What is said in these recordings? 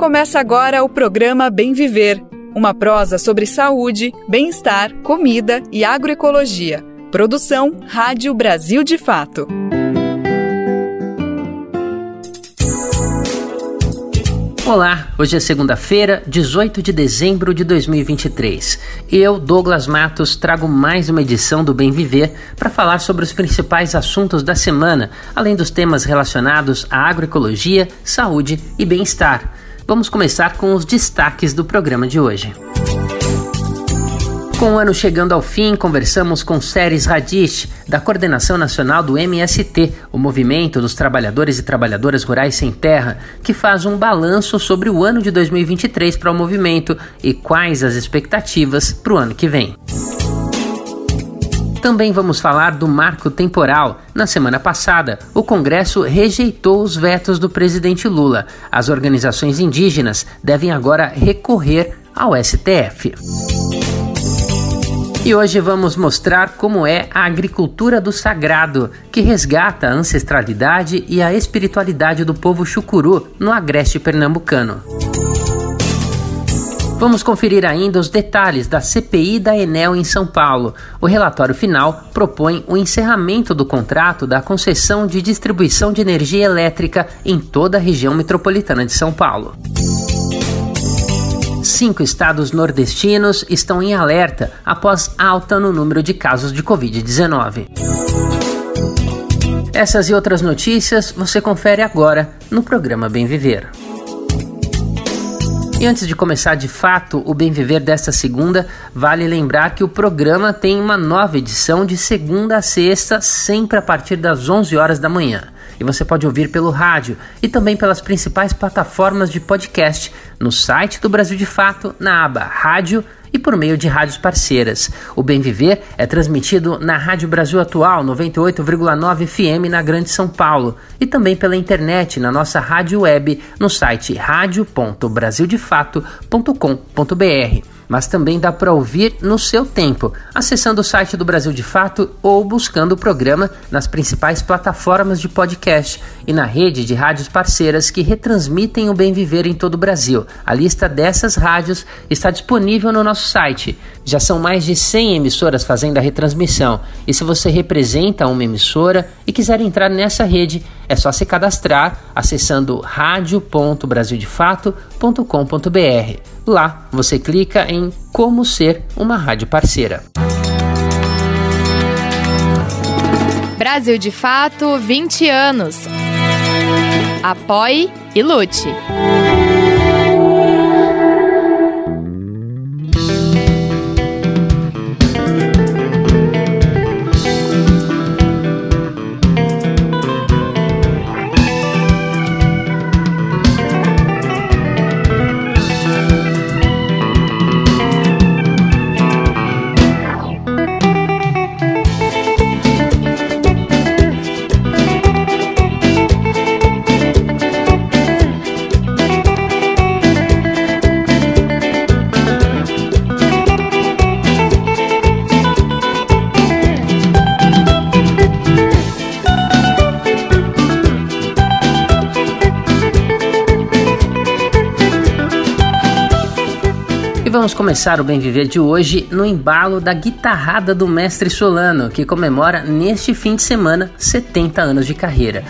Começa agora o programa Bem Viver, uma prosa sobre saúde, bem-estar, comida e agroecologia. Produção Rádio Brasil de Fato. Olá, hoje é segunda-feira, 18 de dezembro de 2023. E eu, Douglas Matos, trago mais uma edição do Bem Viver para falar sobre os principais assuntos da semana, além dos temas relacionados à agroecologia, saúde e bem-estar. Vamos começar com os destaques do programa de hoje. Com o ano chegando ao fim, conversamos com Séries Radish, da Coordenação Nacional do MST, o Movimento dos Trabalhadores e Trabalhadoras Rurais Sem Terra, que faz um balanço sobre o ano de 2023 para o movimento e quais as expectativas para o ano que vem. Também vamos falar do marco temporal. Na semana passada, o Congresso rejeitou os vetos do presidente Lula. As organizações indígenas devem agora recorrer ao STF. E hoje vamos mostrar como é a agricultura do sagrado, que resgata a ancestralidade e a espiritualidade do povo chucuru no agreste pernambucano. Vamos conferir ainda os detalhes da CPI da Enel em São Paulo. O relatório final propõe o encerramento do contrato da concessão de distribuição de energia elétrica em toda a região metropolitana de São Paulo. Cinco estados nordestinos estão em alerta após alta no número de casos de Covid-19. Essas e outras notícias você confere agora no programa Bem Viver. E antes de começar de fato o Bem Viver desta segunda, vale lembrar que o programa tem uma nova edição de segunda a sexta, sempre a partir das 11 horas da manhã. E você pode ouvir pelo rádio e também pelas principais plataformas de podcast, no site do Brasil de Fato, na aba Rádio e por meio de rádios parceiras. O Bem Viver é transmitido na Rádio Brasil Atual 98,9 FM na Grande São Paulo e também pela internet na nossa rádio web no site radio.brasildefato.com.br mas também dá para ouvir no seu tempo, acessando o site do Brasil de Fato ou buscando o programa nas principais plataformas de podcast e na rede de rádios parceiras que retransmitem o bem viver em todo o Brasil. A lista dessas rádios está disponível no nosso site. Já são mais de 100 emissoras fazendo a retransmissão, e se você representa uma emissora e quiser entrar nessa rede, é só se cadastrar acessando radio.brasildefato.com.br. Lá você clica em Como ser uma rádio parceira. Brasil de Fato 20 anos. Apoie e lute. Vamos começar o Bem Viver de hoje no embalo da guitarrada do Mestre Solano, que comemora neste fim de semana 70 anos de carreira.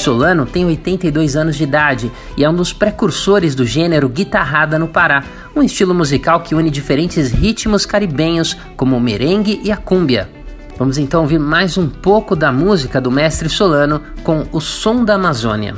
Solano tem 82 anos de idade e é um dos precursores do gênero guitarrada no Pará, um estilo musical que une diferentes ritmos caribenhos, como o merengue e a cúmbia. Vamos então ouvir mais um pouco da música do Mestre Solano com O Som da Amazônia.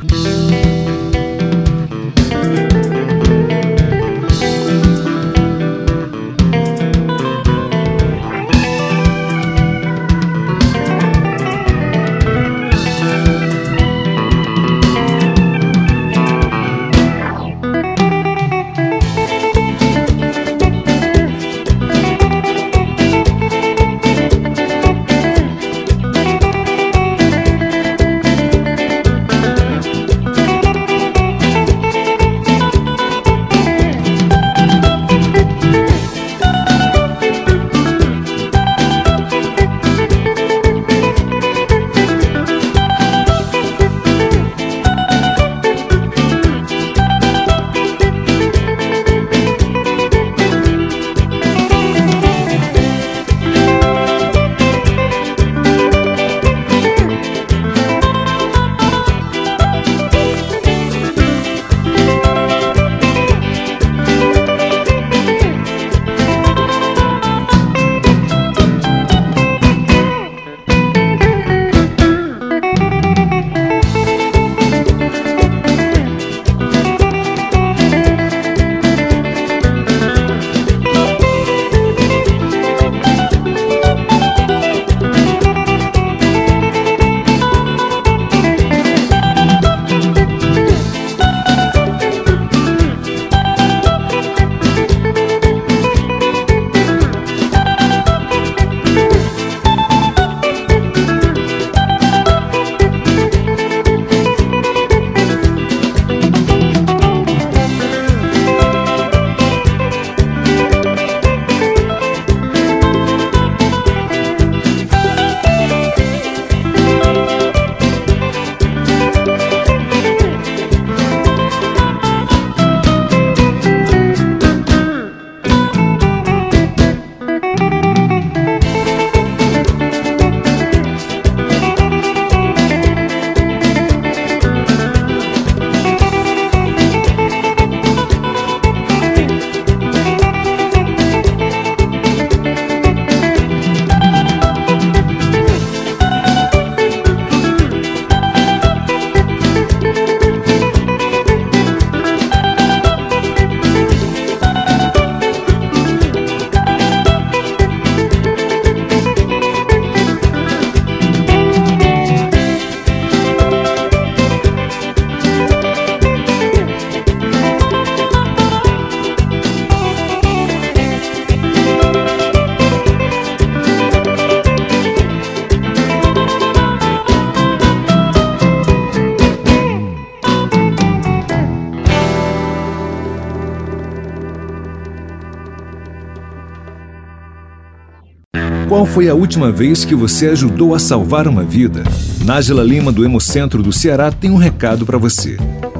Qual foi a última vez que você ajudou a salvar uma vida? Nájila Lima, do Hemocentro do Ceará, tem um recado para você.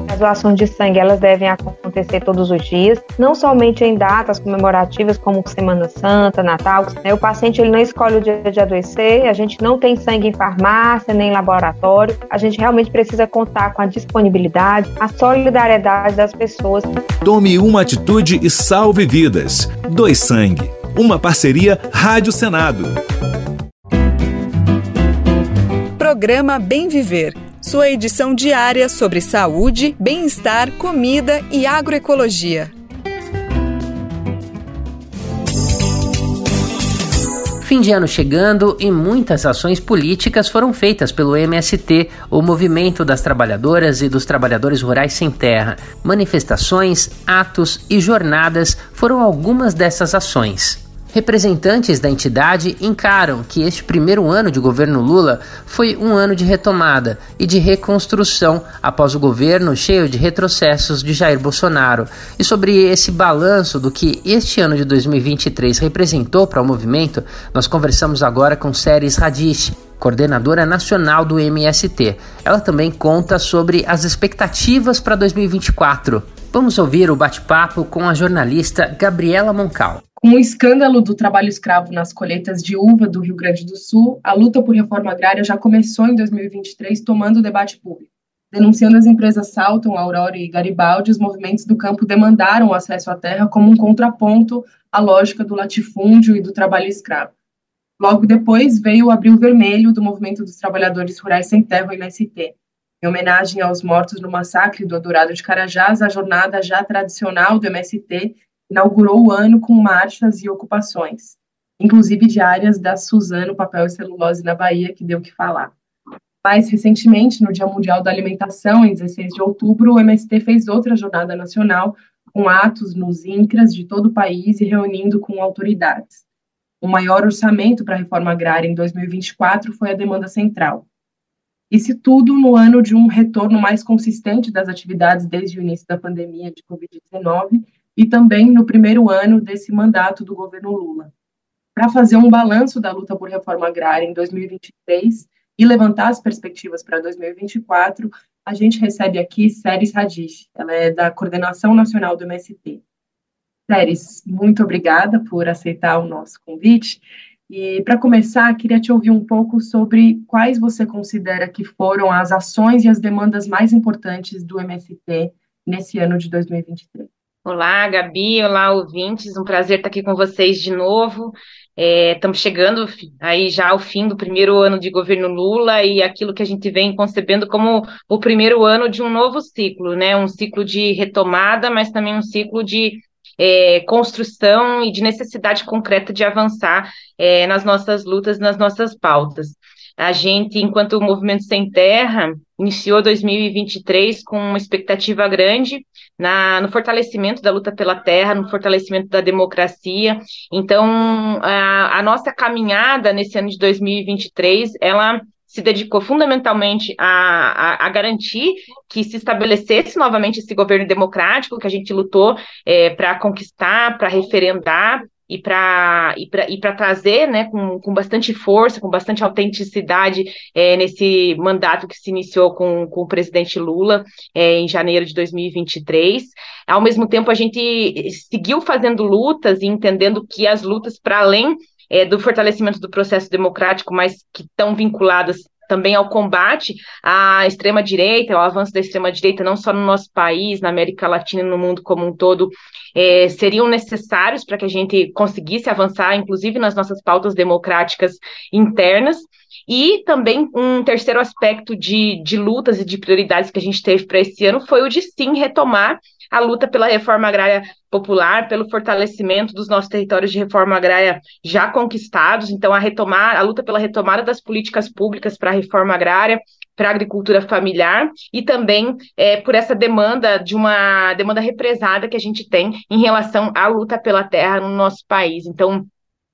As doações de sangue elas devem acontecer todos os dias, não somente em datas comemorativas como Semana Santa, Natal. Né? O paciente ele não escolhe o dia de adoecer, a gente não tem sangue em farmácia nem em laboratório. A gente realmente precisa contar com a disponibilidade, a solidariedade das pessoas. Tome uma atitude e salve vidas. Doe sangue. Uma parceria Rádio Senado. Programa Bem Viver sua edição diária sobre saúde, bem-estar, comida e agroecologia. Fim de ano chegando e muitas ações políticas foram feitas pelo MST, o Movimento das Trabalhadoras e dos Trabalhadores Rurais Sem Terra. Manifestações, atos e jornadas foram algumas dessas ações. Representantes da entidade encaram que este primeiro ano de governo Lula foi um ano de retomada e de reconstrução após o governo cheio de retrocessos de Jair Bolsonaro. E sobre esse balanço do que este ano de 2023 representou para o movimento, nós conversamos agora com Séries Radish, coordenadora nacional do MST. Ela também conta sobre as expectativas para 2024. Vamos ouvir o bate-papo com a jornalista Gabriela Moncal. Com o escândalo do trabalho escravo nas colheitas de uva do Rio Grande do Sul, a luta por reforma agrária já começou em 2023, tomando o debate público. Denunciando as empresas Salton, Aurora e Garibaldi, os movimentos do campo demandaram o acesso à terra como um contraponto à lógica do latifúndio e do trabalho escravo. Logo depois veio o Abril Vermelho do Movimento dos Trabalhadores Rurais Sem Terra, MST. Em homenagem aos mortos no massacre do Adorado de Carajás, a jornada já tradicional do MST inaugurou o ano com marchas e ocupações, inclusive diárias da Suzano Papel e Celulose na Bahia, que deu o que falar. Mais recentemente, no Dia Mundial da Alimentação, em 16 de outubro, o MST fez outra jornada nacional com atos nos INCRAS de todo o país e reunindo com autoridades. O maior orçamento para a reforma agrária em 2024 foi a demanda central. Isso tudo no ano de um retorno mais consistente das atividades desde o início da pandemia de Covid-19 e também no primeiro ano desse mandato do governo Lula. Para fazer um balanço da luta por reforma agrária em 2023 e levantar as perspectivas para 2024, a gente recebe aqui Séries Radish, ela é da Coordenação Nacional do MST. Séries, muito obrigada por aceitar o nosso convite. E para começar, queria te ouvir um pouco sobre quais você considera que foram as ações e as demandas mais importantes do MST nesse ano de 2023. Olá, Gabi, olá, ouvintes, um prazer estar aqui com vocês de novo. Estamos é, chegando aí já ao fim do primeiro ano de governo Lula e aquilo que a gente vem concebendo como o primeiro ano de um novo ciclo, né? Um ciclo de retomada, mas também um ciclo de é, construção e de necessidade concreta de avançar é, nas nossas lutas, nas nossas pautas. A gente, enquanto Movimento Sem Terra, iniciou 2023 com uma expectativa grande na, no fortalecimento da luta pela terra, no fortalecimento da democracia. Então, a, a nossa caminhada nesse ano de 2023, ela se dedicou fundamentalmente a, a, a, garantir que se estabelecesse novamente esse governo democrático que a gente lutou é, para conquistar, para referendar, e para e e trazer né, com, com bastante força, com bastante autenticidade é, nesse mandato que se iniciou com, com o presidente Lula é, em janeiro de 2023. Ao mesmo tempo, a gente seguiu fazendo lutas e entendendo que as lutas, para além é, do fortalecimento do processo democrático, mas que estão vinculadas também ao combate à extrema-direita, ao avanço da extrema-direita, não só no nosso país, na América Latina e no mundo como um todo, é, seriam necessários para que a gente conseguisse avançar, inclusive nas nossas pautas democráticas internas. E também um terceiro aspecto de, de lutas e de prioridades que a gente teve para esse ano foi o de sim retomar a luta pela reforma agrária popular, pelo fortalecimento dos nossos territórios de reforma agrária já conquistados, então a retomar, a luta pela retomada das políticas públicas para a reforma agrária, para a agricultura familiar e também é, por essa demanda de uma demanda represada que a gente tem em relação à luta pela terra no nosso país. Então,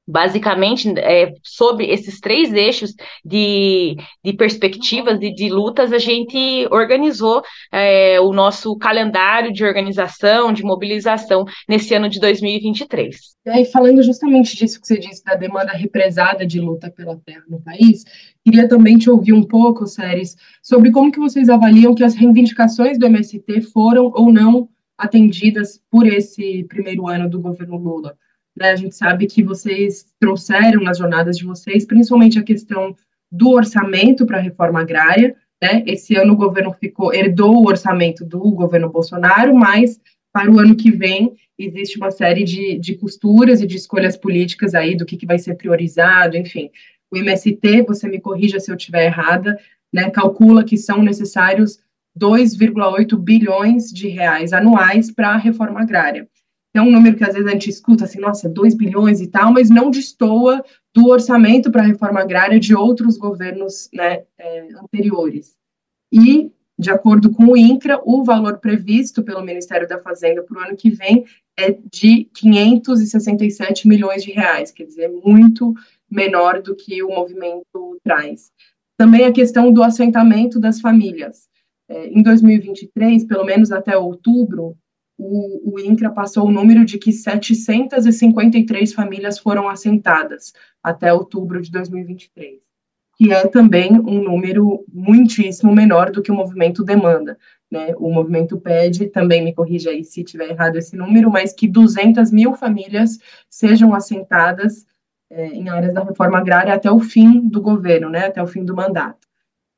basicamente é, sobre esses três eixos de, de perspectivas e de lutas, a gente organizou é, o nosso calendário de organização, de mobilização nesse ano de 2023. E aí, falando justamente disso que você disse, da demanda represada de luta pela terra no país, queria também te ouvir um pouco, Séries, sobre como que vocês avaliam que as reivindicações do MST foram ou não atendidas por esse primeiro ano do governo Lula. Né? A gente sabe que vocês trouxeram nas jornadas de vocês, principalmente a questão do orçamento para a reforma agrária. Né? Esse ano o governo ficou herdou o orçamento do governo Bolsonaro, mas para o ano que vem existe uma série de, de costuras e de escolhas políticas aí do que, que vai ser priorizado, enfim. O MST, você me corrija se eu estiver errada, né, calcula que são necessários 2,8 bilhões de reais anuais para a reforma agrária é um número que às vezes a gente escuta assim, nossa, 2 bilhões e tal, mas não destoa do orçamento para a reforma agrária de outros governos né, é, anteriores. E, de acordo com o INCRA, o valor previsto pelo Ministério da Fazenda para o ano que vem é de 567 milhões de reais, quer dizer, muito menor do que o movimento traz. Também a questão do assentamento das famílias. É, em 2023, pelo menos até outubro, o, o INCRA passou o número de que 753 famílias foram assentadas até outubro de 2023, que é também um número muitíssimo menor do que o movimento demanda. Né? O movimento pede, também me corrija aí se tiver errado esse número, mas que 200 mil famílias sejam assentadas é, em áreas da reforma agrária até o fim do governo, né? até o fim do mandato.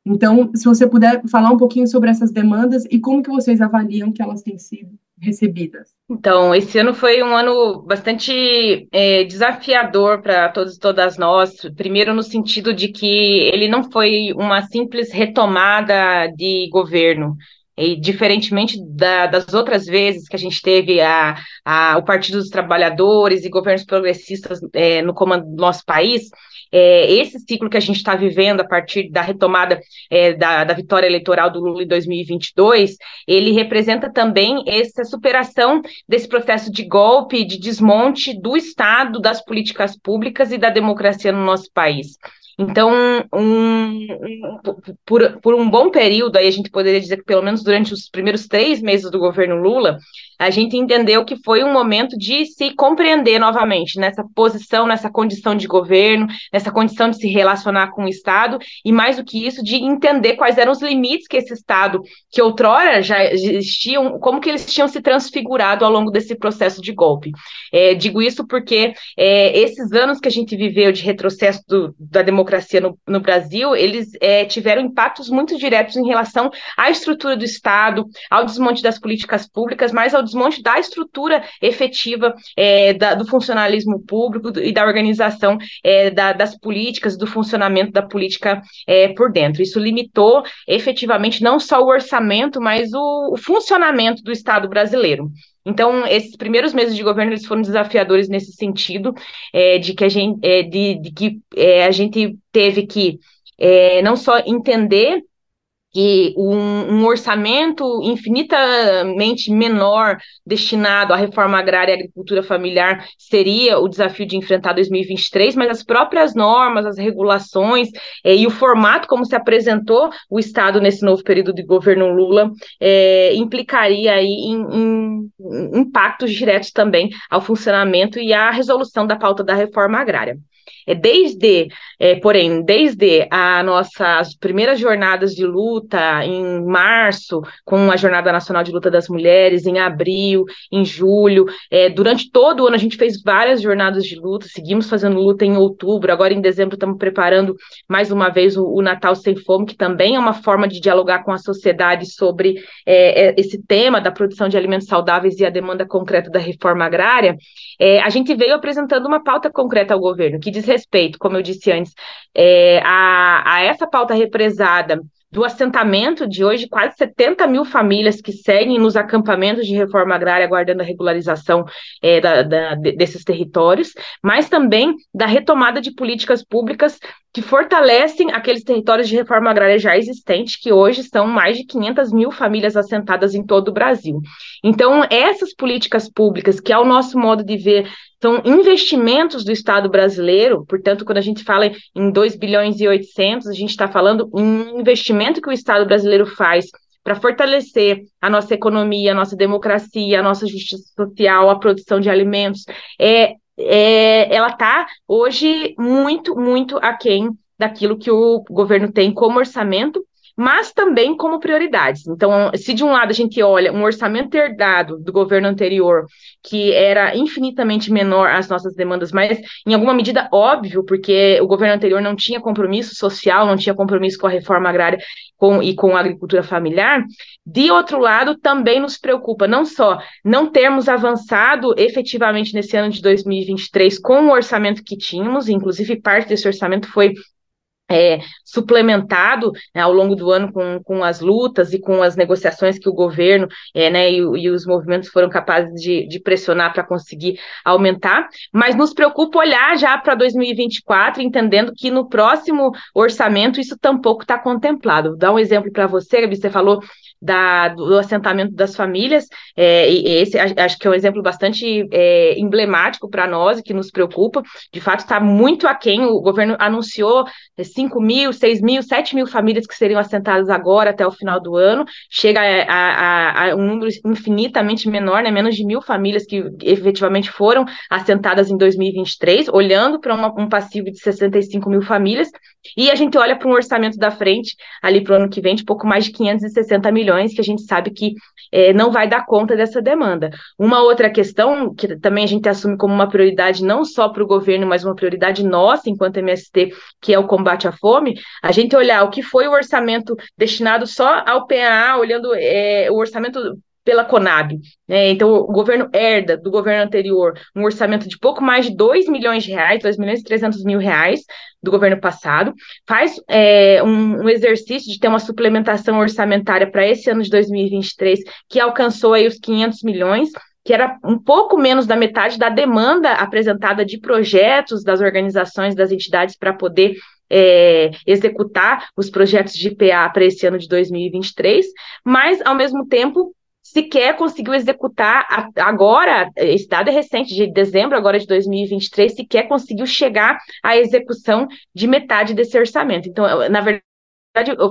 Então, se você puder falar um pouquinho sobre essas demandas e como que vocês avaliam que elas têm sido recebidas? Então, esse ano foi um ano bastante é, desafiador para todos e todas nós. Primeiro, no sentido de que ele não foi uma simples retomada de governo. E, diferentemente da, das outras vezes que a gente teve a, a, o Partido dos Trabalhadores e governos progressistas é, no comando do nosso país, é, esse ciclo que a gente está vivendo a partir da retomada é, da, da, vitória eleitoral do Lula em 2022, ele representa também essa superação desse processo de golpe, de desmonte do Estado, das políticas públicas e da democracia no nosso país. Então, um, um, por, por um bom período, aí a gente poderia dizer que pelo menos durante os primeiros três meses do governo Lula, a gente entendeu que foi um momento de se compreender novamente nessa posição, nessa condição de governo, nessa condição de se relacionar com o Estado, e mais do que isso, de entender quais eram os limites que esse Estado, que outrora já existiam, como que eles tinham se transfigurado ao longo desse processo de golpe. É, digo isso porque é, esses anos que a gente viveu de retrocesso do, da democracia no, no Brasil, eles é, tiveram impactos muito diretos em relação à estrutura do Estado, ao desmonte das políticas públicas, mas ao desmonte da estrutura efetiva é, da, do funcionalismo público e da organização é, da, das políticas, do funcionamento da política por dentro. Isso limitou efetivamente não só o orçamento, mas o, o funcionamento do Estado brasileiro. Então, esses primeiros meses de governo eles foram desafiadores nesse sentido, é, de que a gente, é, de, de que é, a gente teve que é, não só entender que um, um, orçamento infinitamente menor destinado à reforma agrária e agricultura familiar seria o desafio de enfrentar 2023, mas as próprias normas, as regulações eh, e o formato como se apresentou o Estado nesse novo período de governo Lula eh, implicaria aí em, em, impactos diretos também ao funcionamento e à resolução da pauta da reforma agrária. É desde, é, porém, desde a nossas primeiras jornadas de luta em março, com a Jornada Nacional de Luta das Mulheres, em abril, em julho, é, durante todo o ano a gente fez várias jornadas de luta, seguimos fazendo luta em outubro, agora em dezembro estamos preparando mais uma vez o, o Natal Sem Fome, que também é uma forma de dialogar com a sociedade sobre é, é esse tema da produção de alimentos saudáveis e a demanda concreta da reforma agrária. É, a gente veio apresentando uma pauta concreta ao governo, que diz respeito, como eu disse antes, é, a, a essa pauta represada do assentamento de hoje, quase 70 mil famílias que seguem nos acampamentos de reforma agrária, aguardando a regularização é, da, da, desses territórios, mas também da retomada de políticas públicas que fortalecem aqueles territórios de reforma agrária já existentes, que hoje são mais de 500 mil famílias assentadas em todo o Brasil. Então, essas políticas públicas, que ao nosso modo de ver, são investimentos do Estado brasileiro, portanto, quando a gente fala em 2 bilhões e 800, a gente está falando em investimento que o Estado brasileiro faz para fortalecer a nossa economia, a nossa democracia, a nossa justiça social, a produção de alimentos, é, é, ela está hoje muito, muito aquém daquilo que o governo tem como orçamento mas também como prioridades. Então, se de um lado a gente olha um orçamento herdado do governo anterior, que era infinitamente menor às nossas demandas, mas em alguma medida óbvio, porque o governo anterior não tinha compromisso social, não tinha compromisso com a reforma agrária com, e com a agricultura familiar, de outro lado, também nos preocupa não só não termos avançado efetivamente nesse ano de 2023 com o orçamento que tínhamos, inclusive parte desse orçamento foi é, suplementado né, ao longo do ano com, com as lutas e com as negociações que o governo é, né, e, e, os movimentos foram capazes de, de pressionar para conseguir aumentar, mas nos preocupa olhar já para 2024, entendendo que no próximo orçamento isso tampouco está contemplado. Vou dar um exemplo para você, Gabi, você falou da, do assentamento das famílias, é, esse acho que é um exemplo bastante é, emblemático para nós e que nos preocupa. De fato, está muito aquém. O governo anunciou 5 mil, 6 mil, 7 mil famílias que seriam assentadas agora até o final do ano, chega a, a, a um número infinitamente menor, né, menos de mil famílias que efetivamente foram assentadas em 2023, olhando para um passivo de 65 mil famílias, e a gente olha para um orçamento da frente, ali para o ano que vem, de pouco mais de 560 milhões milhões, que a gente sabe que é, não vai dar conta dessa demanda. Uma outra questão, que também a gente assume como uma prioridade não só para o governo, mas uma prioridade nossa, enquanto MST, que é o combate à fome, a gente olhar o que foi o orçamento destinado só ao PAA, olhando é, o orçamento pela Conab. Né? Então, o governo herda do governo anterior um orçamento de pouco mais de 2 milhões de reais, 2 milhões e 300 mil reais do governo passado, faz é, um, um, exercício de ter uma suplementação orçamentária para esse ano de 2023, que alcançou aí os 500 milhões, que era um pouco menos da metade da demanda apresentada de projetos das organizações, das entidades para poder é, executar os projetos de PA para esse ano de 2023, mas, ao mesmo tempo, sequer conseguiu executar agora, esse dado é recente, de dezembro agora de 2023, sequer conseguiu chegar à execução de metade desse orçamento. Então, na verdade,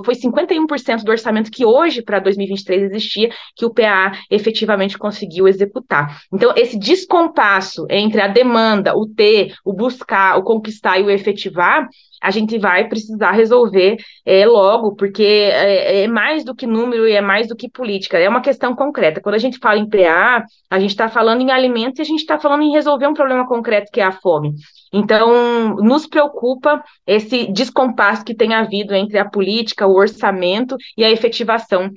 foi 51% do orçamento que hoje, para 2023, existia, que o PA efetivamente conseguiu executar. Então, esse descompasso entre a demanda, o ter, o buscar, o conquistar e o efetivar, a gente vai precisar resolver é, logo, porque é, é, mais do que número e é mais do que política, é uma questão concreta. Quando a gente fala em PA, a gente está falando em alimento e a gente está falando em resolver um problema concreto que é a fome. Então, nos preocupa esse descompasso que tem havido entre a política, o orçamento e a efetivação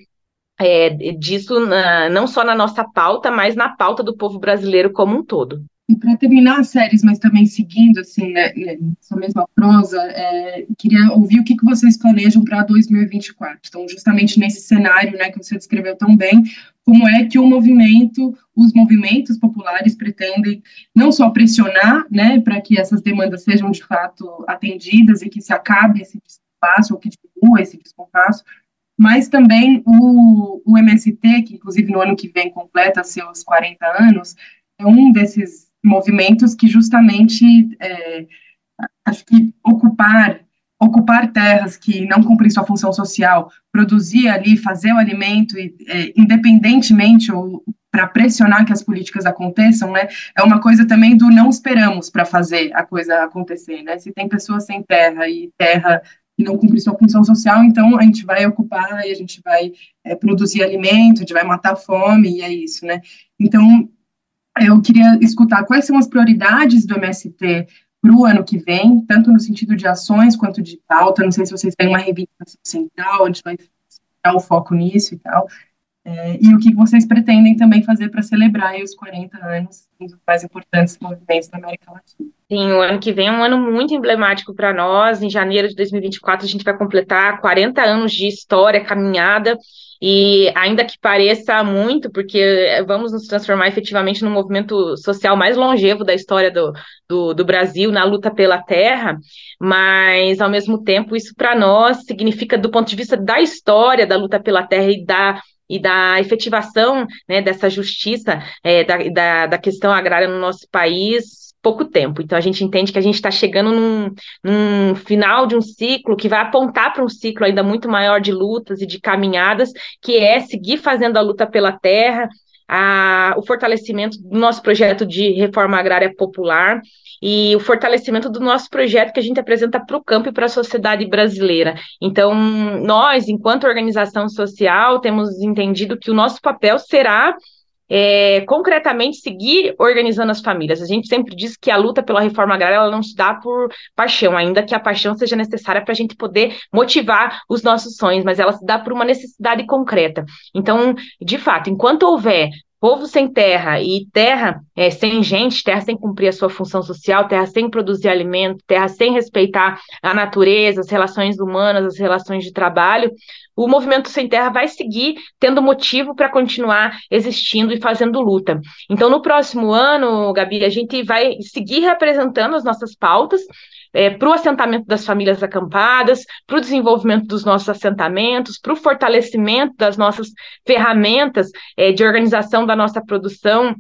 é, disso, na, não só na nossa pauta, mas na pauta do povo brasileiro como um todo. E para terminar as séries, mas também seguindo assim né, essa mesma prosa, é, queria ouvir o que, que vocês planejam para 2024. Então, justamente nesse cenário, né, que você descreveu tão bem, como é que o movimento, os movimentos populares pretendem não só pressionar, né, para que essas demandas sejam de fato atendidas e que se acabe esse descompasso ou que diminua esse descompasso, mas também o, o MST, que inclusive no ano que vem completa seus 40 anos, é um desses movimentos que justamente é, acho que ocupar ocupar terras que não cumprem sua função social, produzir ali, fazer o alimento, e, é, independentemente ou para pressionar que as políticas aconteçam, né, é uma coisa também do não esperamos para fazer a coisa acontecer, né? Se tem pessoas sem terra e terra que não cumpre sua função social, então a gente vai ocupar e a gente vai é, produzir alimento, a gente vai matar a fome e é isso, né? Então eu queria escutar quais são as prioridades do MST para o ano que vem, tanto no sentido de ações quanto de pauta. Não sei se vocês têm uma reivindicação central, gente vai dar o foco nisso e tal. É, e o que vocês pretendem também fazer para celebrar os 40 anos, dos mais importantes movimentos da América Latina. Sim, o ano que vem é um ano muito emblemático para nós. Em janeiro de 2024, a gente vai completar 40 anos de história, caminhada, e ainda que pareça muito, porque vamos nos transformar efetivamente no movimento social mais longevo da história do, do, do Brasil na luta pela terra, mas ao mesmo tempo isso para nós significa, do ponto de vista da história da luta pela terra e da e da efetivação né, dessa justiça é, da, da, da, questão agrária no nosso país pouco tempo. Então a gente entende que a gente está chegando num, num, final de um ciclo que vai apontar para um ciclo ainda muito maior de lutas e de caminhadas, que é seguir fazendo a luta pela terra, a, o fortalecimento do nosso projeto de reforma agrária popular e o fortalecimento do nosso projeto que a gente apresenta para o campo e para a sociedade brasileira. Então, nós, enquanto organização social, temos entendido que o nosso papel será é, concretamente seguir organizando as famílias. A gente sempre diz que a luta pela reforma agrária ela não se dá por paixão, ainda que a paixão seja necessária para a gente poder motivar os nossos sonhos, mas ela se dá por uma necessidade concreta. Então, de fato, enquanto houver Povo sem terra e terra é, sem gente, terra sem cumprir a sua função social, terra sem produzir alimento, terra sem respeitar a natureza, as relações humanas, as relações de trabalho, o movimento sem terra vai seguir tendo motivo para continuar existindo e fazendo luta. Então, no próximo ano, Gabi, a gente vai seguir representando as nossas pautas, é, para o assentamento das famílias acampadas, para o desenvolvimento dos nossos assentamentos, para o fortalecimento das nossas ferramentas é, de organização da nossa produção,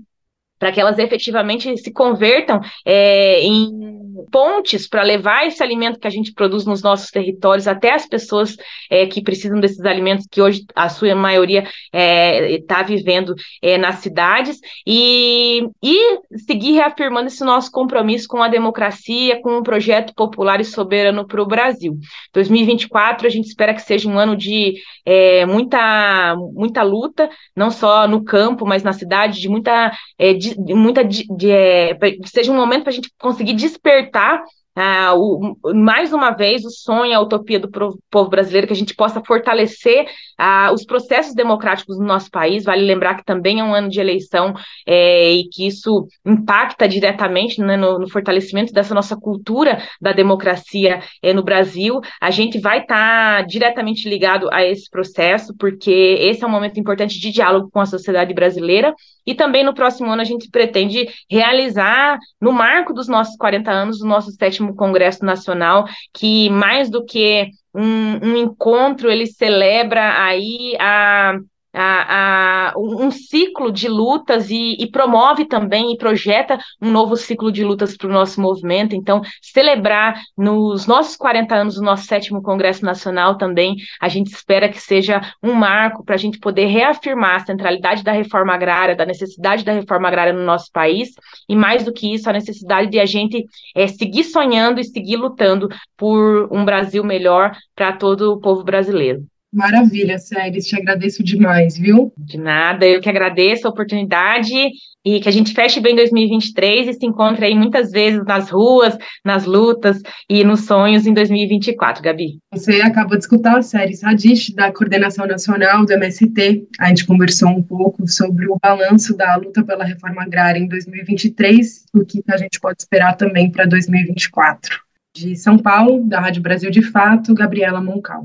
para que elas efetivamente se convertam é, em pontes para levar esse alimento que a gente produz nos nossos territórios até as pessoas é, que precisam desses alimentos, que hoje a sua maioria está é, tá vivendo é, nas cidades, e, e seguir reafirmando esse nosso compromisso com a democracia, com um projeto popular e soberano para o Brasil. 2024, a gente espera que seja um ano de é, muita, muita luta, não só no campo, mas na cidade, de muita, é, de, muita de, de, é, seja um momento para a gente conseguir despertar despertar ah, o, mais uma vez o sonho, a utopia do povo brasileiro, que a gente possa fortalecer ah, os processos democráticos no nosso país. Vale lembrar que também é um ano de eleição é, e que isso impacta diretamente né, no, no, fortalecimento dessa nossa cultura da democracia é, no Brasil. A gente vai estar tá diretamente ligado a esse processo, porque esse é um momento importante de diálogo com a sociedade brasileira e também no próximo ano a gente pretende realizar, no marco dos nossos 40 anos, o nosso sétimo Congresso Nacional, que mais do que um, um encontro, ele celebra aí a a, a, um ciclo de lutas e, e, promove também e projeta um novo ciclo de lutas para o nosso movimento. Então, celebrar nos nossos 40 anos do nosso sétimo Congresso Nacional também, a gente espera que seja um marco para a gente poder reafirmar a centralidade da reforma agrária, da necessidade da reforma agrária no nosso país, e mais do que isso, a necessidade de a gente é, seguir sonhando e seguir lutando por um Brasil melhor para todo o povo brasileiro. Maravilha, Séries, te agradeço demais, viu? De nada, eu que agradeço a oportunidade e que a gente feche bem 2023 e se encontre aí muitas vezes nas ruas, nas lutas e nos sonhos em 2024, Gabi. Você acabou de escutar a série Radish, da Coordenação Nacional do MST. A gente conversou um pouco sobre o balanço da luta pela reforma agrária em 2023 e o que a gente pode esperar também para 2024. De São Paulo, da Rádio Brasil de Fato, Gabriela Moncal.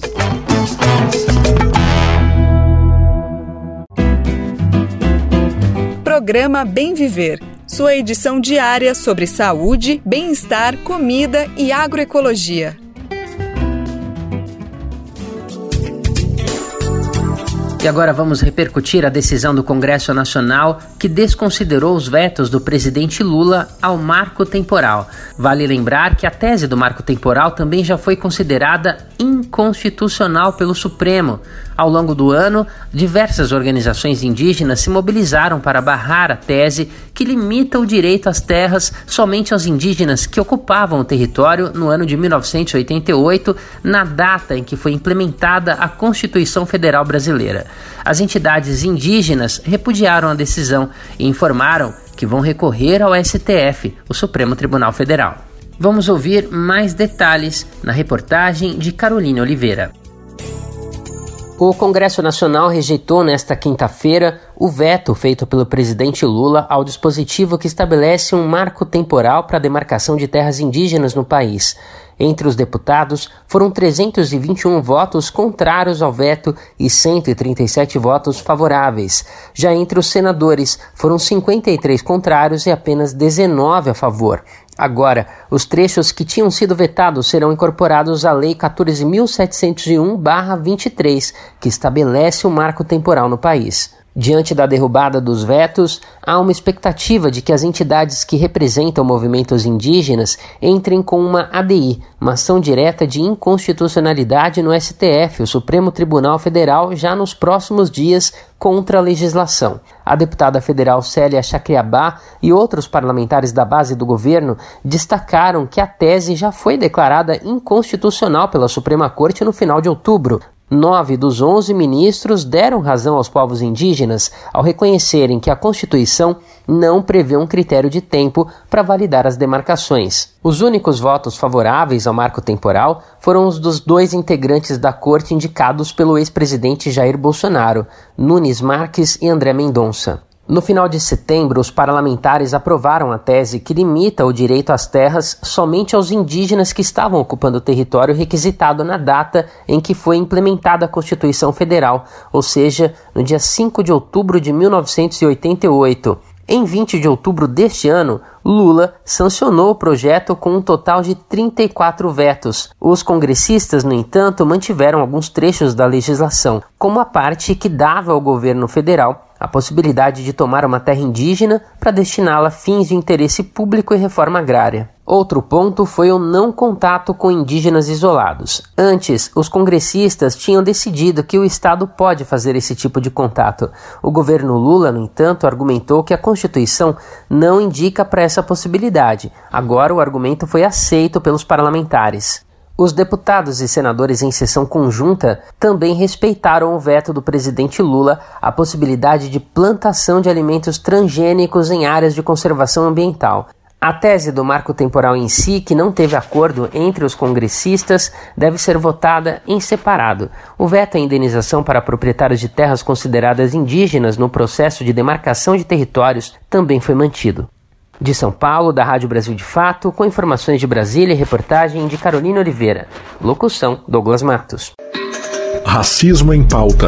Programa Bem Viver, sua edição diária sobre saúde, bem-estar, comida e agroecologia. E agora vamos repercutir a decisão do Congresso Nacional que desconsiderou os vetos do presidente Lula ao marco temporal. Vale lembrar que a tese do marco temporal também já foi considerada inconstitucional pelo Supremo. Ao longo do ano, diversas organizações indígenas se mobilizaram para barrar a tese que limita o direito às terras somente aos indígenas que ocupavam o território no ano de 1988, na data em que foi implementada a Constituição Federal Brasileira. As entidades indígenas repudiaram a decisão e informaram que vão recorrer ao STF, o Supremo Tribunal Federal. Vamos ouvir mais detalhes na reportagem de Carolina Oliveira. O Congresso Nacional rejeitou nesta quinta-feira o veto feito pelo presidente Lula ao dispositivo que estabelece um marco temporal para a demarcação de terras indígenas no país. Entre os deputados, foram 321 votos contrários ao veto e 137 votos favoráveis. Já entre os senadores, foram 53 contrários e apenas 19 a favor. Agora, os trechos que tinham sido vetados serão incorporados à Lei 14.701-23, que estabelece o marco temporal no país. Diante da derrubada dos vetos, há uma expectativa de que as entidades que representam movimentos indígenas entrem com uma ADI, uma ação direta de inconstitucionalidade no STF, o Supremo Tribunal Federal, já nos próximos dias contra a legislação. A deputada federal Célia Chacriabá e outros parlamentares da base do governo destacaram que a tese já foi declarada inconstitucional pela Suprema Corte no final de outubro, Nove dos onze ministros deram razão aos povos indígenas ao reconhecerem que a Constituição não prevê um critério de tempo para validar as demarcações. Os únicos votos favoráveis ao marco temporal foram os dos dois integrantes da corte indicados pelo ex-presidente Jair Bolsonaro, Nunes Marques e André Mendonça. No final de setembro, os parlamentares aprovaram a tese que limita o direito às terras somente aos indígenas que estavam ocupando o território requisitado na data em que foi implementada a Constituição Federal, ou seja, no dia 5 de outubro de 1988. Em 20 de outubro deste ano, Lula sancionou o projeto com um total de 34 vetos. Os congressistas, no entanto, mantiveram alguns trechos da legislação, como a parte que dava ao governo federal a possibilidade de tomar uma terra indígena para destiná-la a fins de interesse público e reforma agrária. Outro ponto foi o não contato com indígenas isolados. Antes, os congressistas tinham decidido que o Estado pode fazer esse tipo de contato. O governo Lula, no entanto, argumentou que a Constituição não indica para essa possibilidade. Agora, o argumento foi aceito pelos parlamentares. Os deputados e senadores em sessão conjunta também respeitaram o veto do presidente Lula à possibilidade de plantação de alimentos transgênicos em áreas de conservação ambiental. A tese do marco temporal em si, que não teve acordo entre os congressistas, deve ser votada em separado. O veto à indenização para proprietários de terras consideradas indígenas no processo de demarcação de territórios também foi mantido. De São Paulo, da Rádio Brasil de Fato, com informações de Brasília e reportagem de Carolina Oliveira. Locução: Douglas Matos. Racismo em pauta.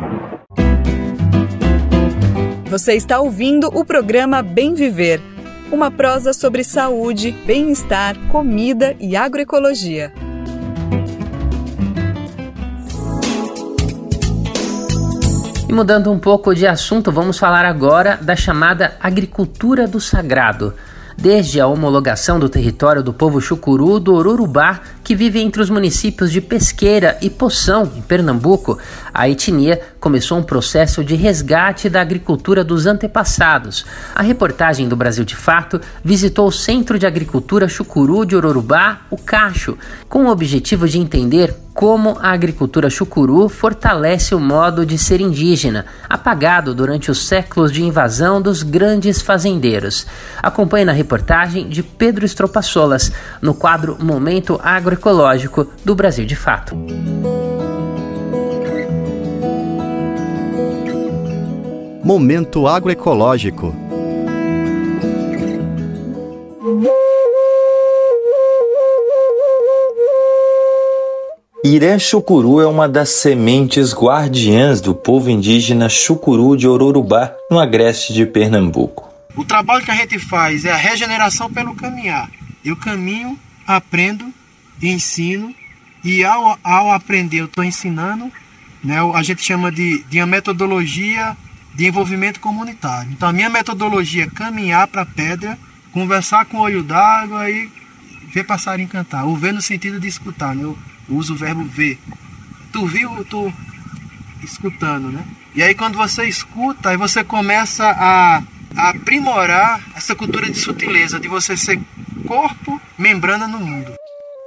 Você está ouvindo o programa Bem Viver, uma prosa sobre saúde, bem-estar, comida e agroecologia. E mudando um pouco de assunto, vamos falar agora da chamada agricultura do sagrado. Desde a homologação do território do povo chucuru do Orurubá, que vive entre os municípios de Pesqueira e Poção, em Pernambuco, a etnia começou um processo de resgate da agricultura dos antepassados. A reportagem do Brasil de Fato visitou o Centro de Agricultura Chucuru de Ororubá, o Cacho, com o objetivo de entender como a agricultura chucuru fortalece o modo de ser indígena, apagado durante os séculos de invasão dos grandes fazendeiros. Acompanhe na de Pedro Estropaçolas, no quadro Momento Agroecológico do Brasil de Fato. Momento Agroecológico Iré Chucuru é uma das sementes guardiãs do povo indígena Chucuru de Ororubá, no agreste de Pernambuco. O trabalho que a gente faz é a regeneração pelo caminhar. Eu caminho, aprendo, ensino, e ao, ao aprender eu estou ensinando, né, a gente chama de, de uma metodologia de envolvimento comunitário. Então a minha metodologia é caminhar para a pedra, conversar com o olho d'água e ver passarinho cantar. O ver no sentido de escutar, né? Eu, usa o verbo ver. Tu viu, tu escutando, né? E aí quando você escuta, aí você começa a aprimorar essa cultura de sutileza, de você ser corpo, membrana no mundo.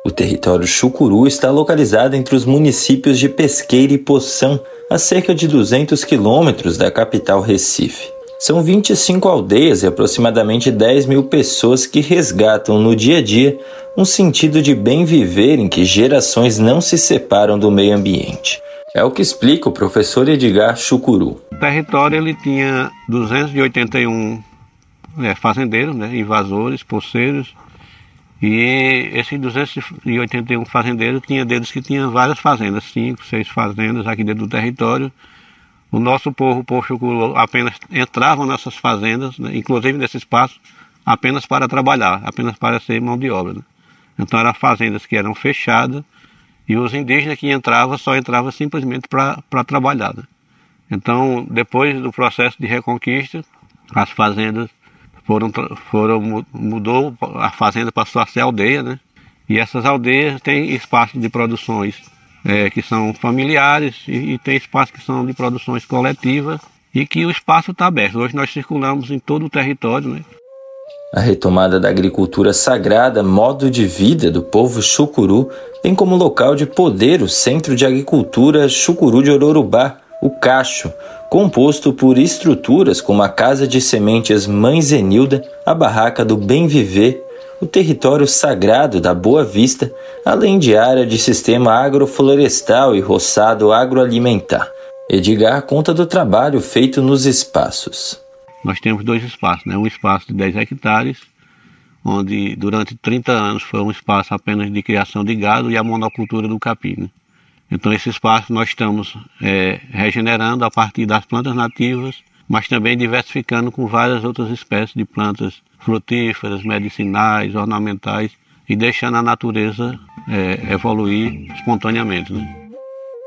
O território Chucuru está localizado entre os municípios de Pesqueira e Poção, a cerca de 200 quilômetros da capital Recife. São 25 aldeias e aproximadamente 10 mil pessoas que resgatam no dia a dia um sentido de bem viver em que gerações não se separam do meio ambiente. É o que explica o professor Edgar Chucuru. O território ele tinha 281 é, fazendeiros, né, invasores, poceiros, e esses 281 fazendeiros tinha deles que tinham várias fazendas, cinco, seis fazendas aqui dentro do território. O nosso povo, o povo Chucuru, apenas entrava nessas fazendas, né, inclusive nesse espaço, apenas para trabalhar, apenas para ser mão de obra. Né. Então eram fazendas que eram fechadas e os indígenas que entravam só entravam simplesmente para trabalhar. Né? Então, depois do processo de reconquista, as fazendas foram, foram mudou, a fazenda passou a ser aldeia, né? E essas aldeias têm espaços de produções é, que são familiares e, e tem espaços que são de produções coletivas e que o espaço está aberto. Hoje nós circulamos em todo o território, né? A retomada da agricultura sagrada, modo de vida do povo chucuru, tem como local de poder o Centro de Agricultura Chucuru de Ororubá, o Cacho, composto por estruturas como a Casa de Sementes Mãe Zenilda, a Barraca do Bem Viver, o território sagrado da Boa Vista, além de área de sistema agroflorestal e roçado agroalimentar. Edgar conta do trabalho feito nos espaços nós temos dois espaços, né? um espaço de 10 hectares, onde durante 30 anos foi um espaço apenas de criação de gado e a monocultura do capim. Né? Então esse espaço nós estamos é, regenerando a partir das plantas nativas, mas também diversificando com várias outras espécies de plantas frutíferas, medicinais, ornamentais e deixando a natureza é, evoluir espontaneamente. Né?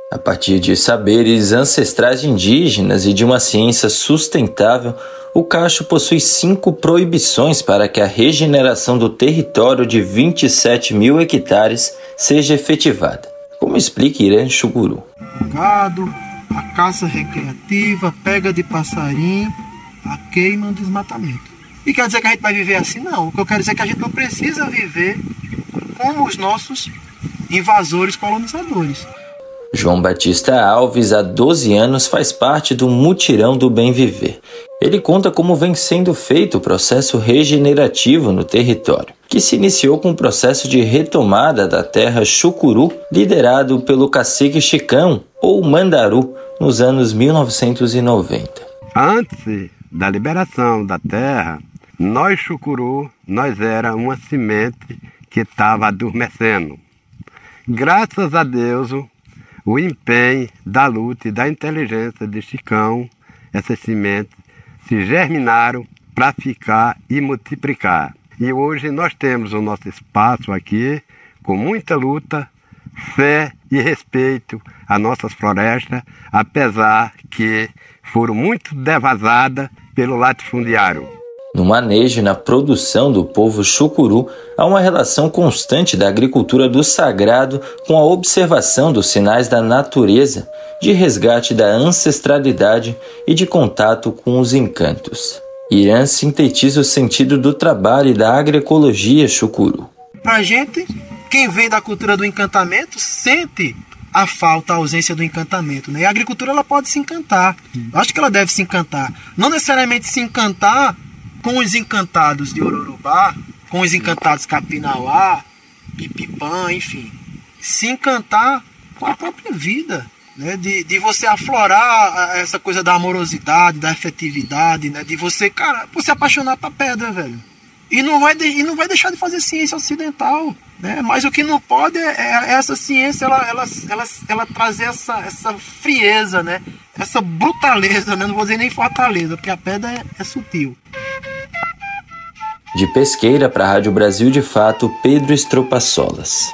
A partir de saberes ancestrais indígenas e de uma ciência sustentável, o Cacho possui cinco proibições para que a regeneração do território de 27 mil hectares seja efetivada. Como explica Irã Chuguru. O gado, a caça recreativa, pega de passarinho, a queima, o desmatamento. E quer dizer que a gente vai viver assim? Não. O que eu quero dizer é que a gente não precisa viver como os nossos invasores colonizadores. João Batista Alves, há 12 anos, faz parte do Mutirão do Bem Viver. Ele conta como vem sendo feito o processo regenerativo no território, que se iniciou com o processo de retomada da terra Chucuru, liderado pelo cacique Chicão, ou Mandaru, nos anos 1990. Antes da liberação da terra, nós Chucuru, nós era uma semente que estava adormecendo. Graças a Deus, o empenho da luta e da inteligência de Chicão, essas sementes se germinaram para ficar e multiplicar. E hoje nós temos o nosso espaço aqui, com muita luta, fé e respeito às nossas florestas, apesar que foram muito devasadas pelo latifundiário. No manejo e na produção do povo chucuru, há uma relação constante da agricultura do sagrado com a observação dos sinais da natureza, de resgate da ancestralidade e de contato com os encantos. Irã sintetiza o sentido do trabalho e da agroecologia chucuru. Pra gente, quem vem da cultura do encantamento sente a falta, a ausência do encantamento. Né? E a agricultura ela pode se encantar. Eu acho que ela deve se encantar. Não necessariamente se encantar com os encantados de Ororubá, com os encantados Capinauá, Pipipã, enfim. Se encantar com a própria vida. Né, de, de você aflorar essa coisa da amorosidade, da efetividade, né, de você, cara, você apaixonar pra pedra, velho. E não vai, de, e não vai deixar de fazer ciência ocidental. Né? Mas o que não pode é, é essa ciência ela, ela, ela, ela trazer essa, essa frieza, né? essa brutaleza, né? não vou dizer nem fortaleza, porque a pedra é, é sutil. De Pesqueira para a Rádio Brasil de Fato, Pedro Estropaçolas.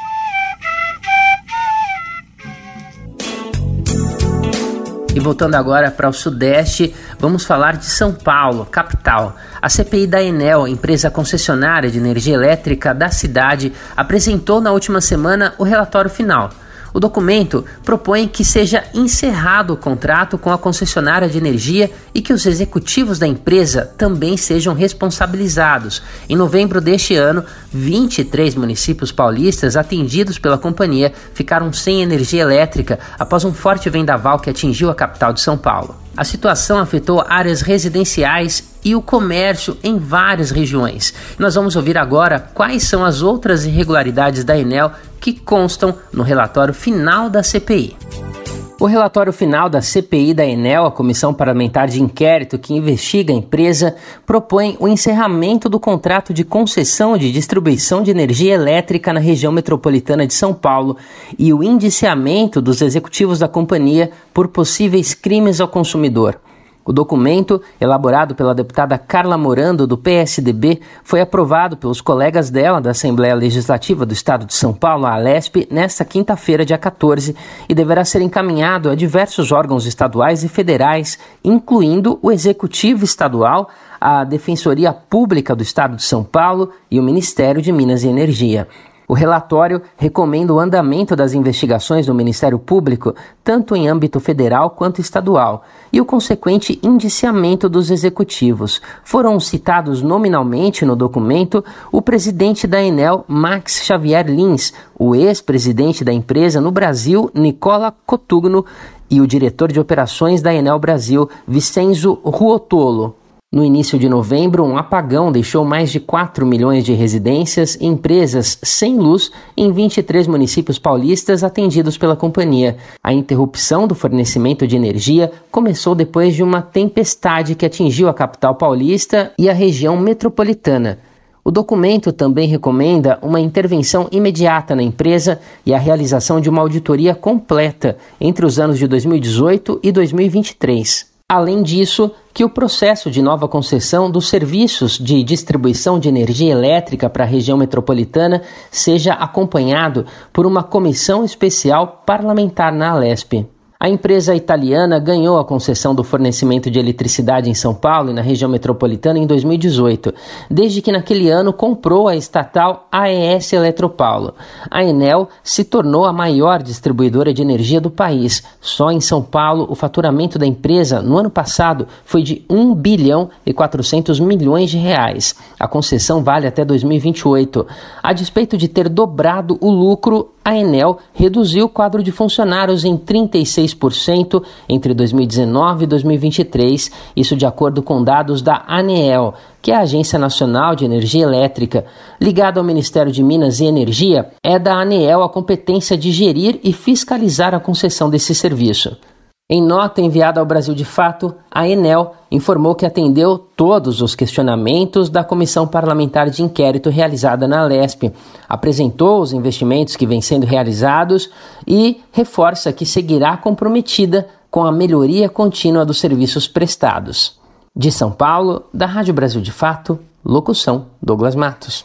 E voltando agora para o Sudeste, vamos falar de São Paulo, capital. A CPI da Enel, empresa concessionária de energia elétrica da cidade, apresentou na última semana o relatório final. O documento propõe que seja encerrado o contrato com a concessionária de energia e que os executivos da empresa também sejam responsabilizados. Em novembro deste ano, 23 municípios paulistas atendidos pela companhia ficaram sem energia elétrica após um forte vendaval que atingiu a capital de São Paulo. A situação afetou áreas residenciais e o comércio em várias regiões. Nós vamos ouvir agora quais são as outras irregularidades da Enel que constam no relatório final da CPI. O relatório final da CPI da Enel, a Comissão Parlamentar de Inquérito que investiga a empresa, propõe o encerramento do contrato de concessão de distribuição de energia elétrica na região metropolitana de São Paulo e o indiciamento dos executivos da companhia por possíveis crimes ao consumidor. O documento, elaborado pela deputada Carla Morando, do PSDB, foi aprovado pelos colegas dela da Assembleia Legislativa do Estado de São Paulo, a Alesp, nesta quinta-feira, dia 14, e deverá ser encaminhado a diversos órgãos estaduais e federais, incluindo o Executivo Estadual, a Defensoria Pública do Estado de São Paulo e o Ministério de Minas e Energia. O relatório recomenda o andamento das investigações do Ministério Público, tanto em âmbito federal quanto estadual, e o consequente indiciamento dos executivos. Foram citados nominalmente no documento o presidente da Enel, Max Xavier Lins, o ex-presidente da empresa no Brasil, Nicola Cotugno, e o diretor de operações da Enel Brasil, Vicenzo Ruotolo. No início de novembro, um apagão deixou mais de 4 milhões de residências e empresas sem luz em 23 municípios paulistas atendidos pela companhia. A interrupção do fornecimento de energia começou depois de uma tempestade que atingiu a capital paulista e a região metropolitana. O documento também recomenda uma intervenção imediata na empresa e a realização de uma auditoria completa entre os anos de 2018 e 2023. Além disso, que o processo de nova concessão dos serviços de distribuição de energia elétrica para a região metropolitana seja acompanhado por uma comissão especial parlamentar na Alesp. A empresa italiana ganhou a concessão do fornecimento de eletricidade em São Paulo e na região metropolitana em 2018, desde que naquele ano comprou a estatal AES Eletropaulo. A Enel se tornou a maior distribuidora de energia do país. Só em São Paulo, o faturamento da empresa no ano passado foi de 1 bilhão e 400 milhões de reais. A concessão vale até 2028. A despeito de ter dobrado o lucro, a Enel reduziu o quadro de funcionários em 36% entre 2019 e 2023, isso de acordo com dados da ANEEL, que é a Agência Nacional de Energia Elétrica. Ligada ao Ministério de Minas e Energia, é da ANEEL a competência de gerir e fiscalizar a concessão desse serviço. Em nota enviada ao Brasil de Fato, a Enel informou que atendeu todos os questionamentos da comissão parlamentar de inquérito realizada na Lesp, apresentou os investimentos que vêm sendo realizados e reforça que seguirá comprometida com a melhoria contínua dos serviços prestados. De São Paulo, da Rádio Brasil de Fato, locução Douglas Matos.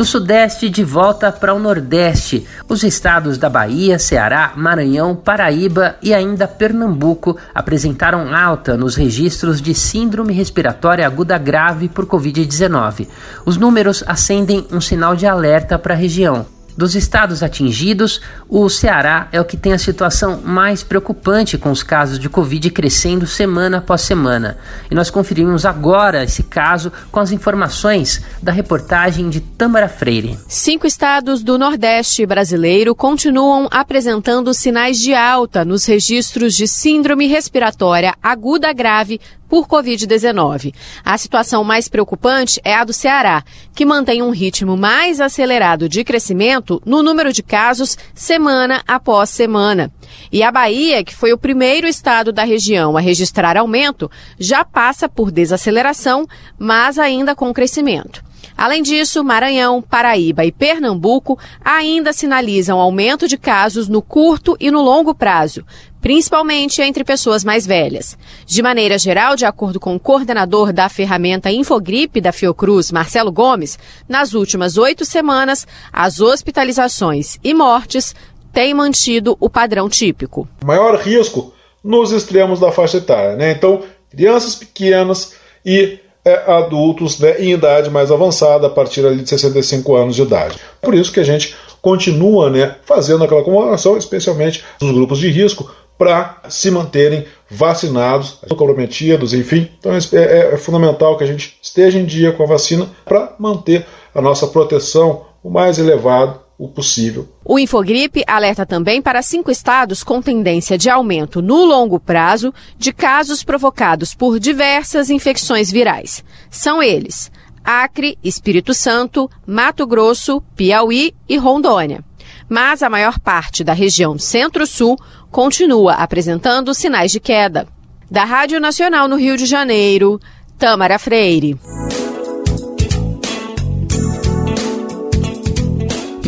Do Sudeste de volta para o Nordeste. Os estados da Bahia, Ceará, Maranhão, Paraíba e ainda Pernambuco apresentaram alta nos registros de síndrome respiratória aguda grave por Covid-19. Os números acendem um sinal de alerta para a região. Dos estados atingidos, o Ceará é o que tem a situação mais preocupante com os casos de Covid crescendo semana após semana. E nós conferimos agora esse caso com as informações da reportagem de Tâmara Freire. Cinco estados do Nordeste brasileiro continuam apresentando sinais de alta nos registros de síndrome respiratória aguda grave por Covid-19. A situação mais preocupante é a do Ceará, que mantém um ritmo mais acelerado de crescimento no número de casos semana após semana. E a Bahia, que foi o primeiro estado da região a registrar aumento, já passa por desaceleração, mas ainda com crescimento. Além disso, Maranhão, Paraíba e Pernambuco ainda sinalizam aumento de casos no curto e no longo prazo, principalmente entre pessoas mais velhas. De maneira geral, de acordo com o coordenador da ferramenta Infogripe da Fiocruz, Marcelo Gomes, nas últimas oito semanas, as hospitalizações e mortes têm mantido o padrão típico. Maior risco nos extremos da faixa etária, né? Então, crianças pequenas e é, adultos né, em idade mais avançada, a partir ali de 65 anos de idade. Por isso que a gente continua né, fazendo aquela comemoração, especialmente dos grupos de risco, para se manterem vacinados, comprometidos, enfim. Então é, é, é fundamental que a gente esteja em dia com a vacina para manter a nossa proteção o mais elevado o possível. O Infogripe alerta também para cinco estados com tendência de aumento no longo prazo de casos provocados por diversas infecções virais. São eles: Acre, Espírito Santo, Mato Grosso, Piauí e Rondônia. Mas a maior parte da região Centro-Sul continua apresentando sinais de queda. Da Rádio Nacional no Rio de Janeiro, Tamara Freire.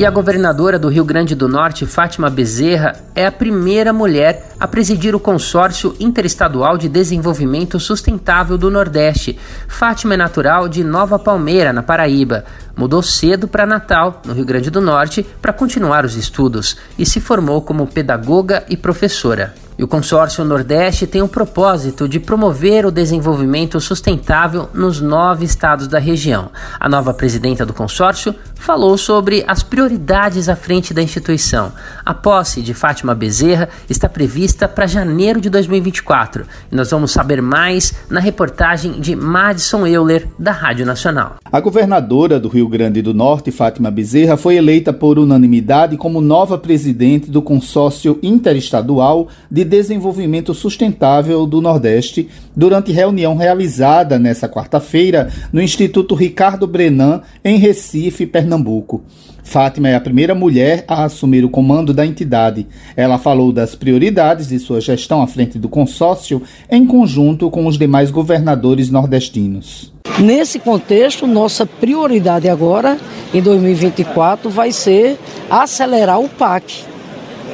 E a governadora do Rio Grande do Norte, Fátima Bezerra, é a primeira mulher a presidir o Consórcio Interestadual de Desenvolvimento Sustentável do Nordeste. Fátima é natural de Nova Palmeira, na Paraíba. Mudou cedo para Natal, no Rio Grande do Norte, para continuar os estudos e se formou como pedagoga e professora. E o consórcio Nordeste tem o propósito de promover o desenvolvimento sustentável nos nove estados da região. A nova presidenta do consórcio falou sobre as prioridades à frente da instituição. A posse de Fátima Bezerra está prevista para janeiro de 2024 e nós vamos saber mais na reportagem de Madison Euler, da Rádio Nacional. A governadora do Rio Grande do Norte, Fátima Bezerra, foi eleita por unanimidade como nova presidente do consórcio interestadual de desenvolvimento sustentável do Nordeste durante reunião realizada nesta quarta-feira no Instituto Ricardo Brenan, em Recife, Pernambuco. Pernambuco. Fátima é a primeira mulher a assumir o comando da entidade. Ela falou das prioridades de sua gestão à frente do consórcio, em conjunto com os demais governadores nordestinos. Nesse contexto, nossa prioridade agora, em 2024, vai ser acelerar o PAC.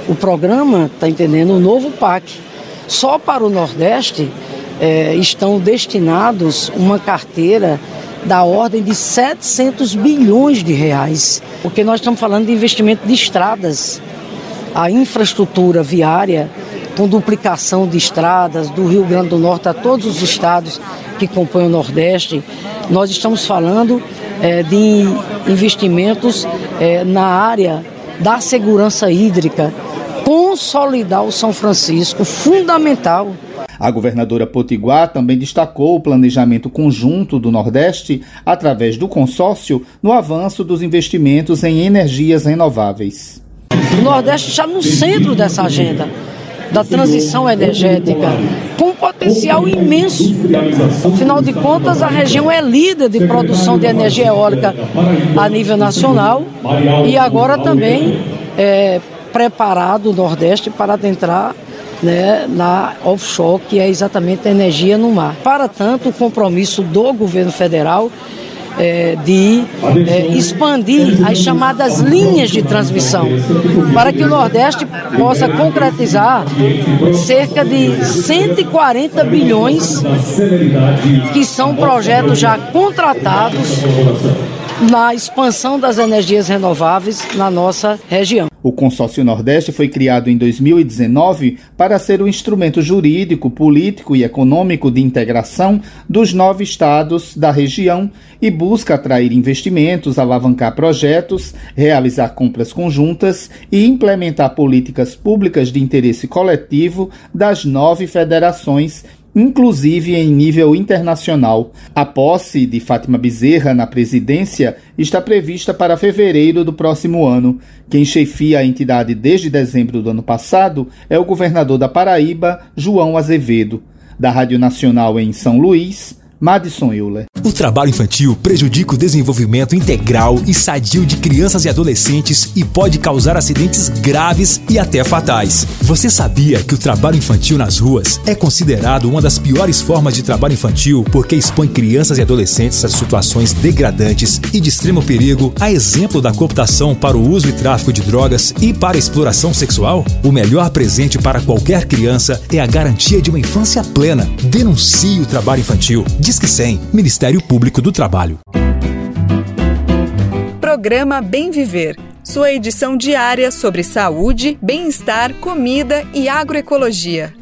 O programa, está entendendo, o novo PAC. Só para o Nordeste é, estão destinados uma carteira da ordem de 700 bilhões de reais, porque nós estamos falando de investimento de estradas, a infraestrutura viária, com duplicação de estradas do Rio Grande do Norte a todos os estados que compõem o Nordeste. Nós estamos falando é, de investimentos é, na área da segurança hídrica, consolidar o São Francisco, fundamental a governadora Potiguar também destacou o planejamento conjunto do Nordeste, através do consórcio, no avanço dos investimentos em energias renováveis. O Nordeste está no centro dessa agenda da transição energética, com um potencial imenso. Afinal de contas, a região é líder de produção de energia eólica a nível nacional e agora também é preparado o Nordeste para adentrar né, na offshore, que é exatamente a energia no mar. Para tanto, o compromisso do governo federal é, de é, expandir as chamadas linhas de transmissão, para que o Nordeste possa concretizar cerca de 140 bilhões, que são projetos já contratados na expansão das energias renováveis na nossa região. O Consórcio Nordeste foi criado em 2019 para ser o um instrumento jurídico, político e econômico de integração dos nove estados da região e busca atrair investimentos, alavancar projetos, realizar compras conjuntas e implementar políticas públicas de interesse coletivo das nove federações inclusive em nível internacional. A posse de Fátima Bezerra na presidência está prevista para fevereiro do próximo ano. Quem chefia a entidade desde dezembro do ano passado é o governador da Paraíba, João Azevedo. Da Rádio Nacional em São Luís, Madison Euler. O trabalho infantil prejudica o desenvolvimento integral e sadio de crianças e adolescentes e pode causar acidentes graves e até fatais. Você sabia que o trabalho infantil nas ruas é considerado uma das piores formas de trabalho infantil porque expõe crianças e adolescentes a situações degradantes e de extremo perigo, a exemplo da cooptação para o uso e tráfico de drogas e para a exploração sexual? O melhor presente para qualquer criança é a garantia de uma infância plena. Denuncie o trabalho infantil. Disque 100, Ministério Público do Trabalho. Programa Bem Viver. Sua edição diária sobre saúde, bem-estar, comida e agroecologia.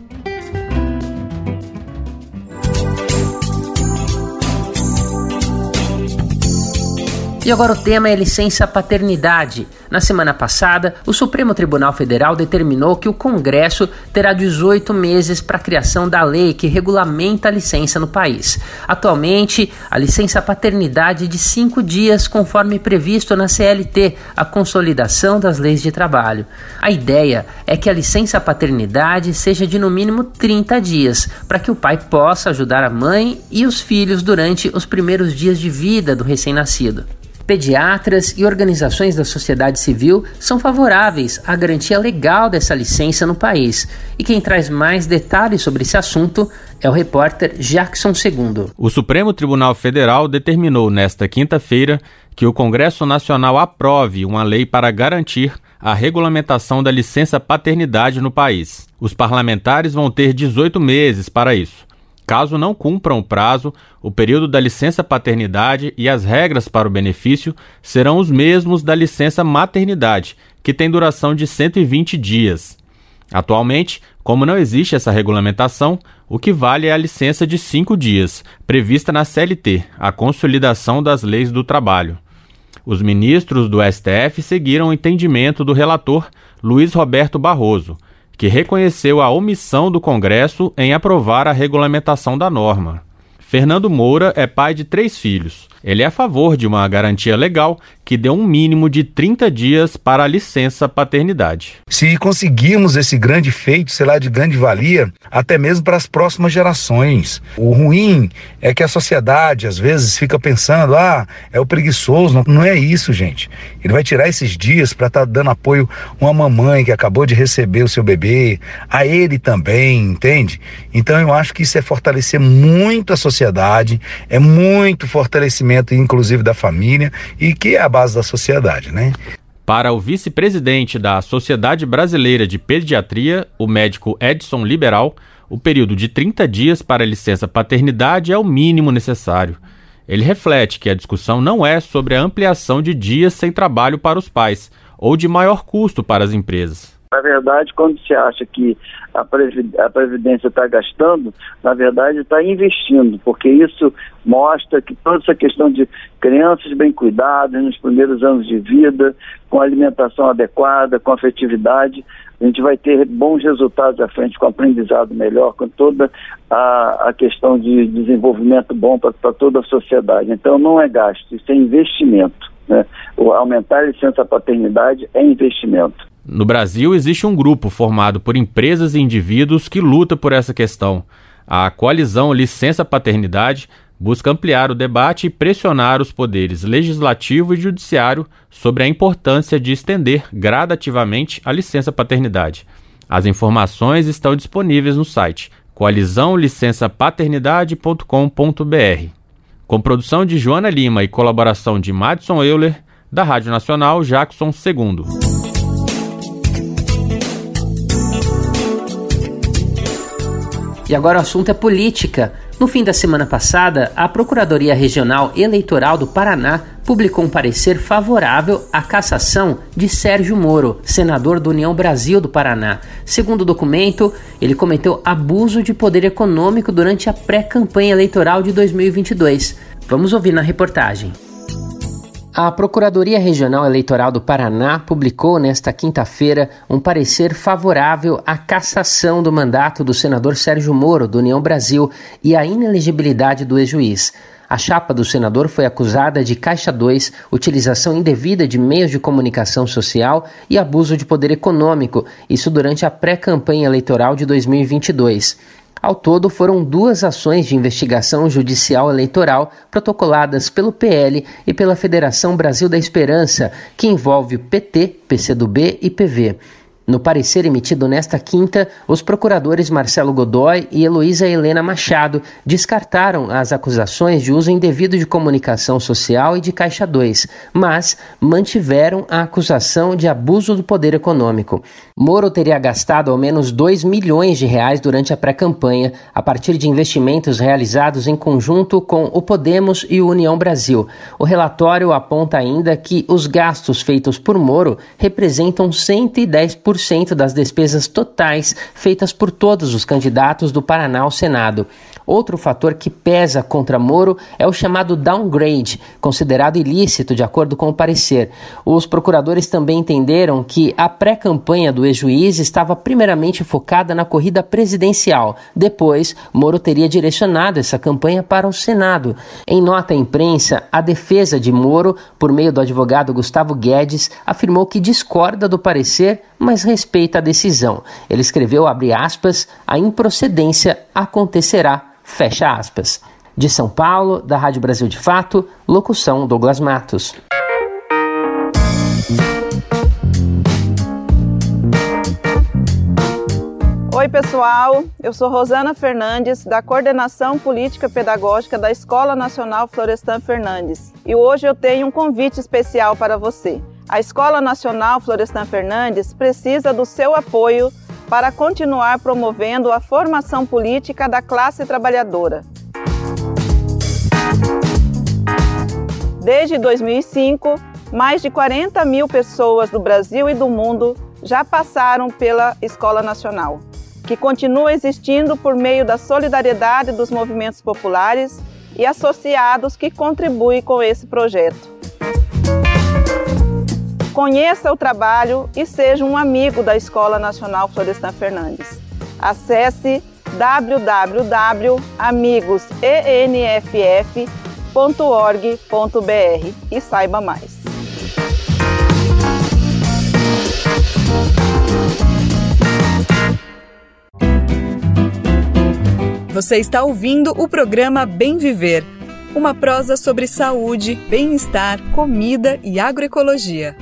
E agora o tema é licença paternidade. Na semana passada, o Supremo Tribunal Federal determinou que o Congresso terá 18 meses para a criação da lei que regulamenta a licença no país. Atualmente, a licença paternidade é de 5 dias, conforme previsto na CLT, a consolidação das leis de trabalho. A ideia é que a licença paternidade seja de no mínimo 30 dias, para que o pai possa ajudar a mãe e os filhos durante os primeiros dias de vida do recém-nascido. Pediatras e organizações da sociedade civil são favoráveis à garantia legal dessa licença no país. E quem traz mais detalhes sobre esse assunto é o repórter Jackson Segundo. O Supremo Tribunal Federal determinou nesta quinta-feira que o Congresso Nacional aprove uma lei para garantir a regulamentação da licença paternidade no país. Os parlamentares vão ter 18 meses para isso. Caso não cumpram o prazo, o período da licença paternidade e as regras para o benefício serão os mesmos da licença maternidade, que tem duração de 120 dias. Atualmente, como não existe essa regulamentação, o que vale é a licença de cinco dias, prevista na CLT, a Consolidação das Leis do Trabalho. Os ministros do STF seguiram o entendimento do relator Luiz Roberto Barroso que reconheceu a omissão do Congresso em aprovar a regulamentação da norma. Fernando Moura é pai de três filhos. Ele é a favor de uma garantia legal que dê um mínimo de 30 dias para a licença paternidade. Se conseguirmos esse grande feito, sei lá, de grande valia, até mesmo para as próximas gerações. O ruim é que a sociedade às vezes fica pensando: ah, é o preguiçoso. Não, não é isso, gente. Ele vai tirar esses dias para estar tá dando apoio a uma mamãe que acabou de receber o seu bebê, a ele também, entende? Então eu acho que isso é fortalecer muito a sociedade, é muito fortalecimento inclusive da família, e que é a base da sociedade, né? Para o vice-presidente da Sociedade Brasileira de Pediatria, o médico Edson Liberal, o período de 30 dias para licença paternidade é o mínimo necessário. Ele reflete que a discussão não é sobre a ampliação de dias sem trabalho para os pais ou de maior custo para as empresas. Na verdade, quando se acha que a, Previdência está gastando, na verdade está investindo, porque isso mostra que toda essa questão de crianças bem cuidadas nos primeiros anos de vida, com alimentação adequada, com afetividade, a gente vai ter bons resultados à frente, com aprendizado melhor, com toda a, a questão de desenvolvimento bom para toda a sociedade. Então não é gasto, isso é investimento. Né? O aumentar a licença paternidade é investimento. No Brasil, existe um grupo formado por empresas e indivíduos que luta por essa questão. A coalizão Licença Paternidade busca ampliar o debate e pressionar os poderes legislativo e judiciário sobre a importância de estender gradativamente a licença paternidade. As informações estão disponíveis no site coalizãolicençapaternidade.com.br. Com produção de Joana Lima e colaboração de Madison Euler, da Rádio Nacional Jackson II. E agora o assunto é política. No fim da semana passada, a Procuradoria Regional Eleitoral do Paraná publicou um parecer favorável à cassação de Sérgio Moro, senador do União Brasil do Paraná. Segundo o documento, ele cometeu abuso de poder econômico durante a pré-campanha eleitoral de 2022. Vamos ouvir na reportagem. A Procuradoria Regional Eleitoral do Paraná publicou nesta quinta-feira um parecer favorável à cassação do mandato do senador Sérgio Moro, do União Brasil, e à inelegibilidade do ex-juiz. A chapa do senador foi acusada de Caixa 2, utilização indevida de meios de comunicação social e abuso de poder econômico, isso durante a pré-campanha eleitoral de 2022. Ao todo, foram duas ações de investigação judicial eleitoral protocoladas pelo PL e pela Federação Brasil da Esperança, que envolve PT, PCdoB e PV. No parecer emitido nesta quinta, os procuradores Marcelo Godoy e Heloísa Helena Machado descartaram as acusações de uso indevido de comunicação social e de Caixa 2, mas mantiveram a acusação de abuso do poder econômico. Moro teria gastado ao menos 2 milhões de reais durante a pré-campanha, a partir de investimentos realizados em conjunto com o Podemos e o União Brasil. O relatório aponta ainda que os gastos feitos por Moro representam 110% 100% das despesas totais feitas por todos os candidatos do Paraná ao Senado. Outro fator que pesa contra Moro é o chamado downgrade, considerado ilícito de acordo com o parecer. Os procuradores também entenderam que a pré-campanha do ex-juiz estava primeiramente focada na corrida presidencial. Depois, Moro teria direcionado essa campanha para o Senado. Em nota à imprensa, a defesa de Moro, por meio do advogado Gustavo Guedes, afirmou que discorda do parecer, mas respeita a decisão. Ele escreveu, abre aspas, a improcedência acontecerá, fecha aspas. De São Paulo, da Rádio Brasil de Fato, locução Douglas Matos. Oi, pessoal. Eu sou Rosana Fernandes, da Coordenação Política Pedagógica da Escola Nacional Florestan Fernandes. E hoje eu tenho um convite especial para você. A Escola Nacional Florestan Fernandes precisa do seu apoio para continuar promovendo a formação política da classe trabalhadora. Desde 2005, mais de 40 mil pessoas do Brasil e do mundo já passaram pela Escola Nacional, que continua existindo por meio da solidariedade dos movimentos populares e associados que contribuem com esse projeto. Conheça o trabalho e seja um amigo da Escola Nacional Florestan Fernandes. Acesse www.amigosenff.org.br e saiba mais. Você está ouvindo o programa Bem Viver, uma prosa sobre saúde, bem-estar, comida e agroecologia.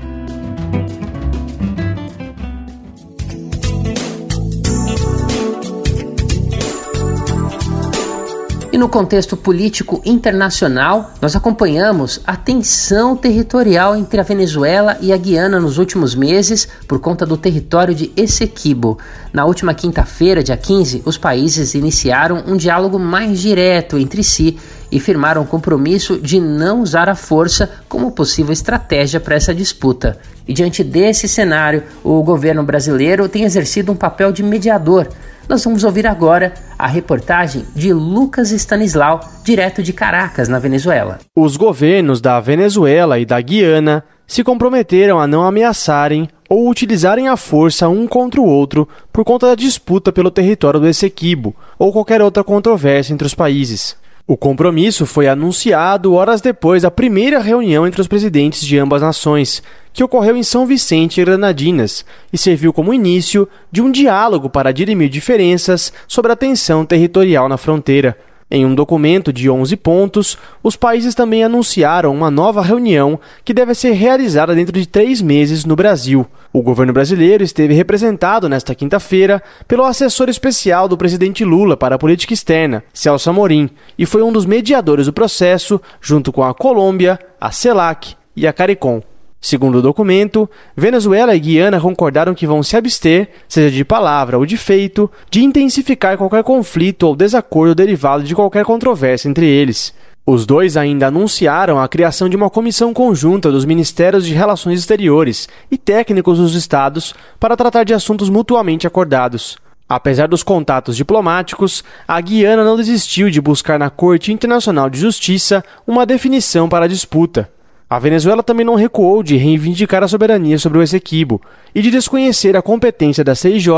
E no contexto político internacional, nós acompanhamos a tensão territorial entre a Venezuela e a Guiana nos últimos meses por conta do território de Essequibo. Na última quinta-feira, dia 15, os países iniciaram um diálogo mais direto entre si e firmaram o compromisso de não usar a força como possível estratégia para essa disputa. E diante desse cenário, o governo brasileiro tem exercido um papel de mediador nós vamos ouvir agora a reportagem de Lucas Stanislau, direto de Caracas, na Venezuela. Os governos da Venezuela e da Guiana se comprometeram a não ameaçarem ou utilizarem a força um contra o outro por conta da disputa pelo território do Essequibo ou qualquer outra controvérsia entre os países. O compromisso foi anunciado horas depois da primeira reunião entre os presidentes de ambas nações, que ocorreu em São Vicente e Granadinas, e serviu como início de um diálogo para dirimir diferenças sobre a tensão territorial na fronteira. Em um documento de 11 pontos, os países também anunciaram uma nova reunião que deve ser realizada dentro de três meses no Brasil. O governo brasileiro esteve representado nesta quinta-feira pelo assessor especial do presidente Lula para a política externa, Celso Amorim, e foi um dos mediadores do processo, junto com a Colômbia, a CELAC e a CARICOM. Segundo o documento, Venezuela e Guiana concordaram que vão se abster, seja de palavra ou de feito, de intensificar qualquer conflito ou desacordo derivado de qualquer controvérsia entre eles. Os dois ainda anunciaram a criação de uma comissão conjunta dos Ministérios de Relações Exteriores e técnicos dos estados para tratar de assuntos mutuamente acordados. Apesar dos contatos diplomáticos, a Guiana não desistiu de buscar na Corte Internacional de Justiça uma definição para a disputa. A Venezuela também não recuou de reivindicar a soberania sobre o Essequibo e de desconhecer a competência da CIJ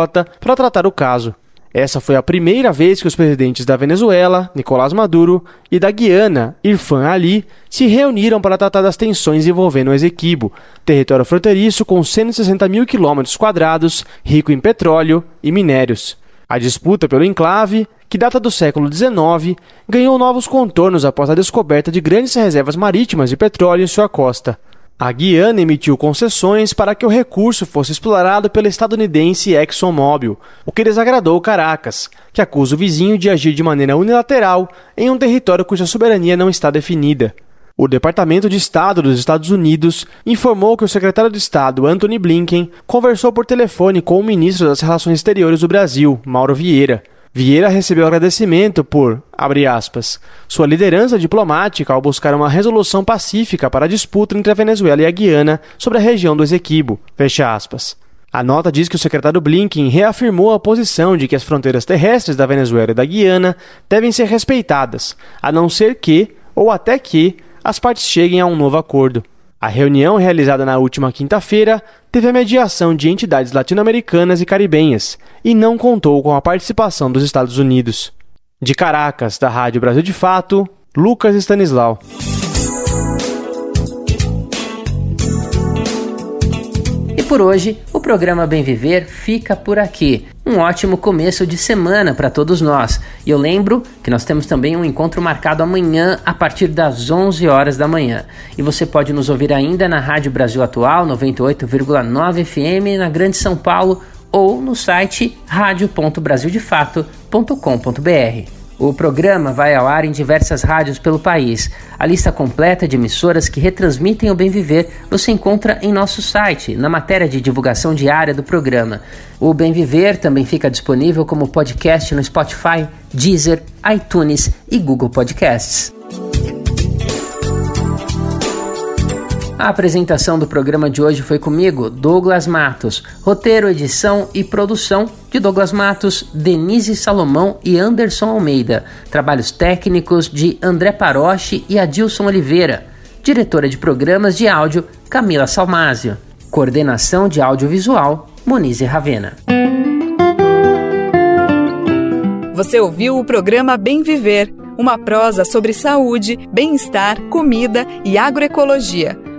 para tratar o caso. Essa foi a primeira vez que os presidentes da Venezuela, Nicolás Maduro, e da Guiana, Irfan Ali, se reuniram para tratar das tensões envolvendo o Esequibo, território fronteiriço com 160 mil quilômetros quadrados, rico em petróleo e minérios. A disputa pelo enclave, que data do século XIX, ganhou novos contornos após a descoberta de grandes reservas marítimas de petróleo em sua costa. A Guiana emitiu concessões para que o recurso fosse explorado pela estadunidense ExxonMobil, o que desagradou Caracas, que acusa o vizinho de agir de maneira unilateral em um território cuja soberania não está definida. O Departamento de Estado dos Estados Unidos informou que o secretário de Estado Anthony Blinken conversou por telefone com o ministro das Relações Exteriores do Brasil, Mauro Vieira, Vieira recebeu agradecimento por, abre aspas, sua liderança diplomática ao buscar uma resolução pacífica para a disputa entre a Venezuela e a Guiana sobre a região do Esequibo, fecha aspas. A nota diz que o secretário Blinken reafirmou a posição de que as fronteiras terrestres da Venezuela e da Guiana devem ser respeitadas, a não ser que, ou até que, as partes cheguem a um novo acordo. A reunião, realizada na última quinta-feira, teve a mediação de entidades latino-americanas e caribenhas e não contou com a participação dos Estados Unidos. De Caracas, da Rádio Brasil de Fato, Lucas Stanislau. Por hoje, o programa Bem Viver fica por aqui. Um ótimo começo de semana para todos nós. E eu lembro que nós temos também um encontro marcado amanhã a partir das 11 horas da manhã. E você pode nos ouvir ainda na Rádio Brasil Atual 98,9 FM na Grande São Paulo ou no site radio.brasildefato.com.br. O programa vai ao ar em diversas rádios pelo país. A lista completa de emissoras que retransmitem o Bem Viver você encontra em nosso site, na matéria de divulgação diária do programa. O Bem Viver também fica disponível como podcast no Spotify, Deezer, iTunes e Google Podcasts. A apresentação do programa de hoje foi comigo, Douglas Matos. Roteiro, edição e produção de Douglas Matos, Denise Salomão e Anderson Almeida. Trabalhos técnicos de André Paroche e Adilson Oliveira. Diretora de programas de áudio, Camila Salmásio. Coordenação de audiovisual, Monize Ravena. Você ouviu o programa Bem Viver, uma prosa sobre saúde, bem-estar, comida e agroecologia